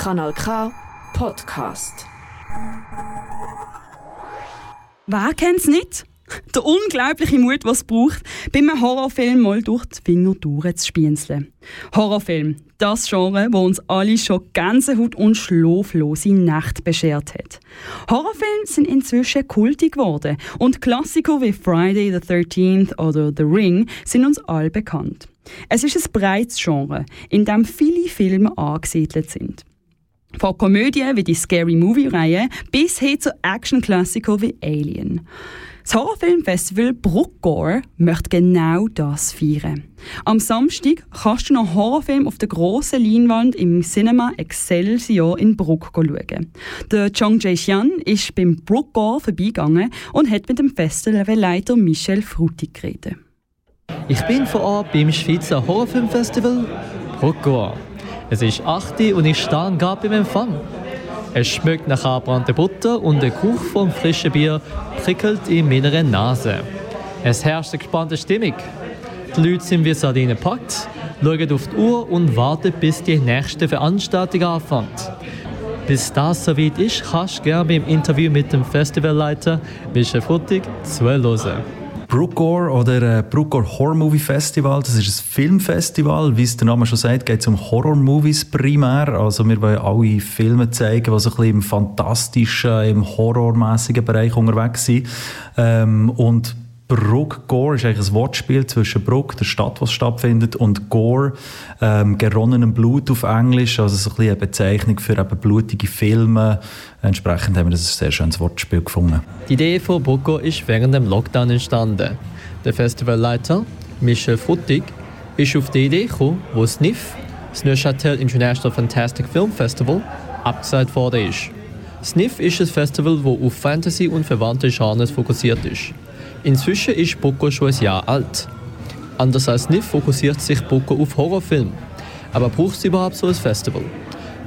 Kanal K Podcast. Wer kennt's nicht? Der unglaubliche Mut, was es braucht, bei einem Horrorfilm mal durch die Finger durchzuspienzeln. Horrorfilm, das Genre, wo uns alle schon Gänsehaut und schlaflose Nacht beschert hat. Horrorfilme sind inzwischen kultig geworden und Klassiker wie Friday the 13th oder The Ring sind uns all bekannt. Es ist ein breites Genre, in dem viele Filme angesiedelt sind. Von Komödien wie die Scary Movie-Reihe bis hin zu Action-Klassikern wie Alien. Das Horrorfilmfestival Bruckgore möchte genau das feiern. Am Samstag kannst du noch Horrorfilm auf der grossen Leinwand im Cinema Excelsior in Bruck schauen. Der Chong Jae-Xian ist beim Bruckgore vorbeigegangen und hat mit dem Festivalleiter Michel Frutig geredet. Ich bin vor Ort beim Schweizer Horrorfilmfestival Bruckgore. Es ist 8 Uhr und ich stehe gerade beim Empfang. Es schmeckt nach angebrannter Butter und der Geruch vom frischen Bier prickelt in meiner Nase. Es herrscht eine gespannte Stimmung. Die Leute sind wie Sardinen gepackt, schauen auf die Uhr und warten, bis die nächste Veranstaltung anfängt. Bis das soweit ist, kannst du gerne beim Interview mit dem Festivalleiter Michel Futtig zuhören. Brookgore oder äh, Brookgore Horror Movie Festival. Das ist ein Filmfestival. Wie es der Name schon sagt, geht es um Horror-Movies primär. Also wir wollen alle Filme zeigen, die so ein bisschen im fantastischen, im horrormäßigen Bereich unterwegs sind. Ähm, und Bruck Gore ist eigentlich ein Wortspiel zwischen Bruck, der Stadt, wo es stattfindet, und Gore, ähm, geronnenem Blut auf Englisch, also so ein bisschen eine Bezeichnung für eben blutige Filme. Entsprechend haben wir das ein sehr schönes Wortspiel gefunden. Die Idee von Brucko ist während dem Lockdown entstanden. Der Festivalleiter Michel Futtig ist auf die Idee gekommen, wo SNIF, das Neuchâtel International Fantastic Film Festival, abgesagt worden ist. SNIF ist ein Festival, das auf Fantasy und verwandte Genres fokussiert ist. Inzwischen ist Boko schon ein Jahr alt. Anders als NIF fokussiert sich Boko auf Horrorfilme. Aber braucht es überhaupt so ein Festival?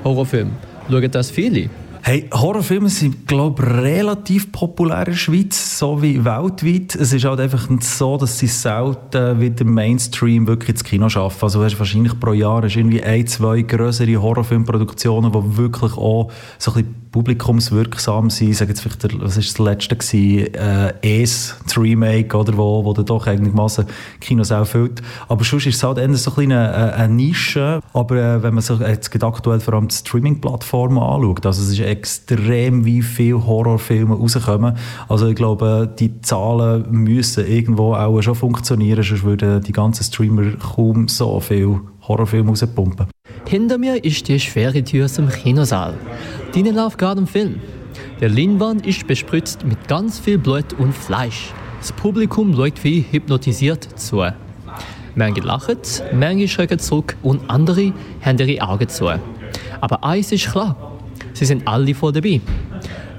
Horrorfilm, schauen das viele? Hey, Horrorfilme sind, glaube ich, relativ populär in der Schweiz, so wie weltweit. Es ist halt einfach so, dass sie selten wie der Mainstream wirklich ins Kino schaffen. Also hast wahrscheinlich pro Jahr irgendwie ein, zwei größere Horrorfilmproduktionen, die wirklich auch so ein bisschen publikumswirksam. Ich sage jetzt vielleicht, der, was ist das letzte? Äh, Es, das Remake, oder, wo, wo dann doch eigentlich Massen Kinos auch füllt. Aber sonst ist es halt eher so ein eine, eine Nische. Aber äh, wenn man sich jetzt aktuell vor allem die Streaming-Plattformen anschaut, also es ist extrem, wie viele Horrorfilme rauskommen. Also ich glaube, die Zahlen müssen irgendwo auch schon funktionieren, sonst würden die ganzen Streamer kaum so viel Horrorfilme rauspumpen. Hinter mir ist die schwere Tür zum Kinosaal. Gerade im Film. Der Leinwand ist bespritzt mit ganz viel Blut und Fleisch. Das Publikum schaut wie hypnotisiert zu. Manche lachen, manche schrecken zurück und andere haben ihre Augen zu. Aber eins ist klar, sie sind alle voll dabei.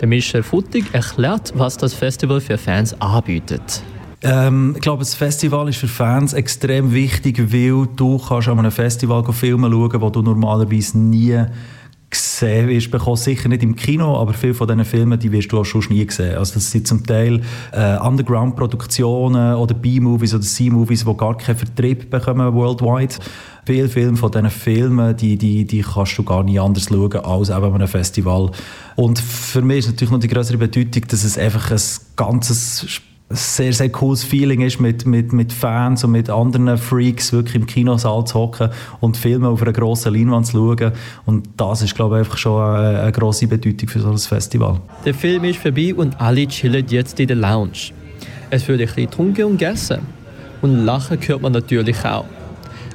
Der Michel Futtig erklärt, was das Festival für Fans anbietet. Ähm, ich glaube, das Festival ist für Fans extrem wichtig, weil du kannst an einem Festival Filme schauen, wo du normalerweise nie gesehen wirst bekommen. Sicher nicht im Kino, aber viele von diesen Filmen, die wirst du auch schon nie sehen. Also das sind zum Teil äh, Underground-Produktionen oder B-Movies oder C-Movies, die gar keinen Vertrieb bekommen worldwide. Viele Filme von diesen Filmen, die, die, die kannst du gar nicht anders schauen als eben an einem Festival. Und für mich ist natürlich noch die größere Bedeutung, dass es einfach ein ganzes sehr, sehr cooles Feeling ist, mit, mit, mit Fans und mit anderen Freaks wirklich im Kinosaal zu hocken und Filme auf einer grossen Leinwand zu schauen. Und das ist, glaube ich, einfach schon eine, eine grosse Bedeutung für so ein Festival. Der Film ist vorbei und alle chillen jetzt in der Lounge. Es wird ein bisschen getrunken und gegessen. Und Lachen hört man natürlich auch.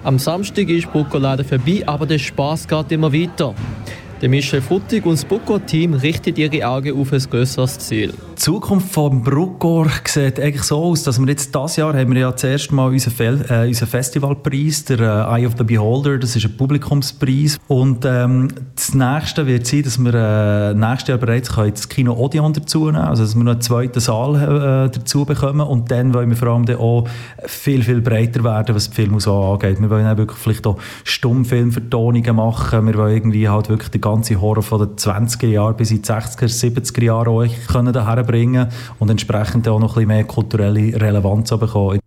Am Samstag ist Boko leider vorbei, aber der Spaß geht immer weiter. Der Michel Futtig und das Boko-Team richten ihre Augen auf ein größeres Ziel. Die Zukunft von Bruckor sieht eigentlich so aus, dass wir jetzt dieses Jahr haben wir ja zuerst mal unseren, Fel äh, unseren Festivalpreis, der äh, Eye of the Beholder, das ist ein Publikumspreis. Und ähm, das nächste wird sein, dass wir äh, nächstes Jahr bereits das Kino Odeon dazu nehmen also dass wir noch einen zweiten Saal äh, dazu bekommen und dann wollen wir vor allem auch viel, viel breiter werden, was die Filmauswahl angeht. Wir wollen auch wirklich vielleicht auch Stummfilmvertonungen machen, wir wollen irgendwie halt wirklich die ganze Horror von den 20er Jahren bis in die 60er, 70er Jahre euch können daher bringen und entsprechend auch noch ein bisschen mehr kulturelle Relevanz bekommen.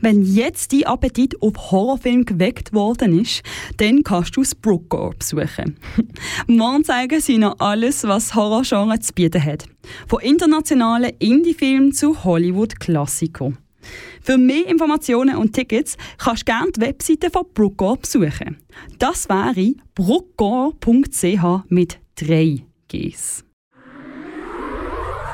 Wenn jetzt dein Appetit auf Horrorfilm geweckt worden ist, dann kannst du das Brookgore besuchen. Morgen zeigen sie noch alles, was Horrorgenre zu bieten hat. Von internationalen Indie-Filmen zu Hollywood-Klassikern. Für mehr Informationen und Tickets kannst du gerne die Webseite von Brookgore besuchen. Das wäre brookgore.ch mit drei Gs.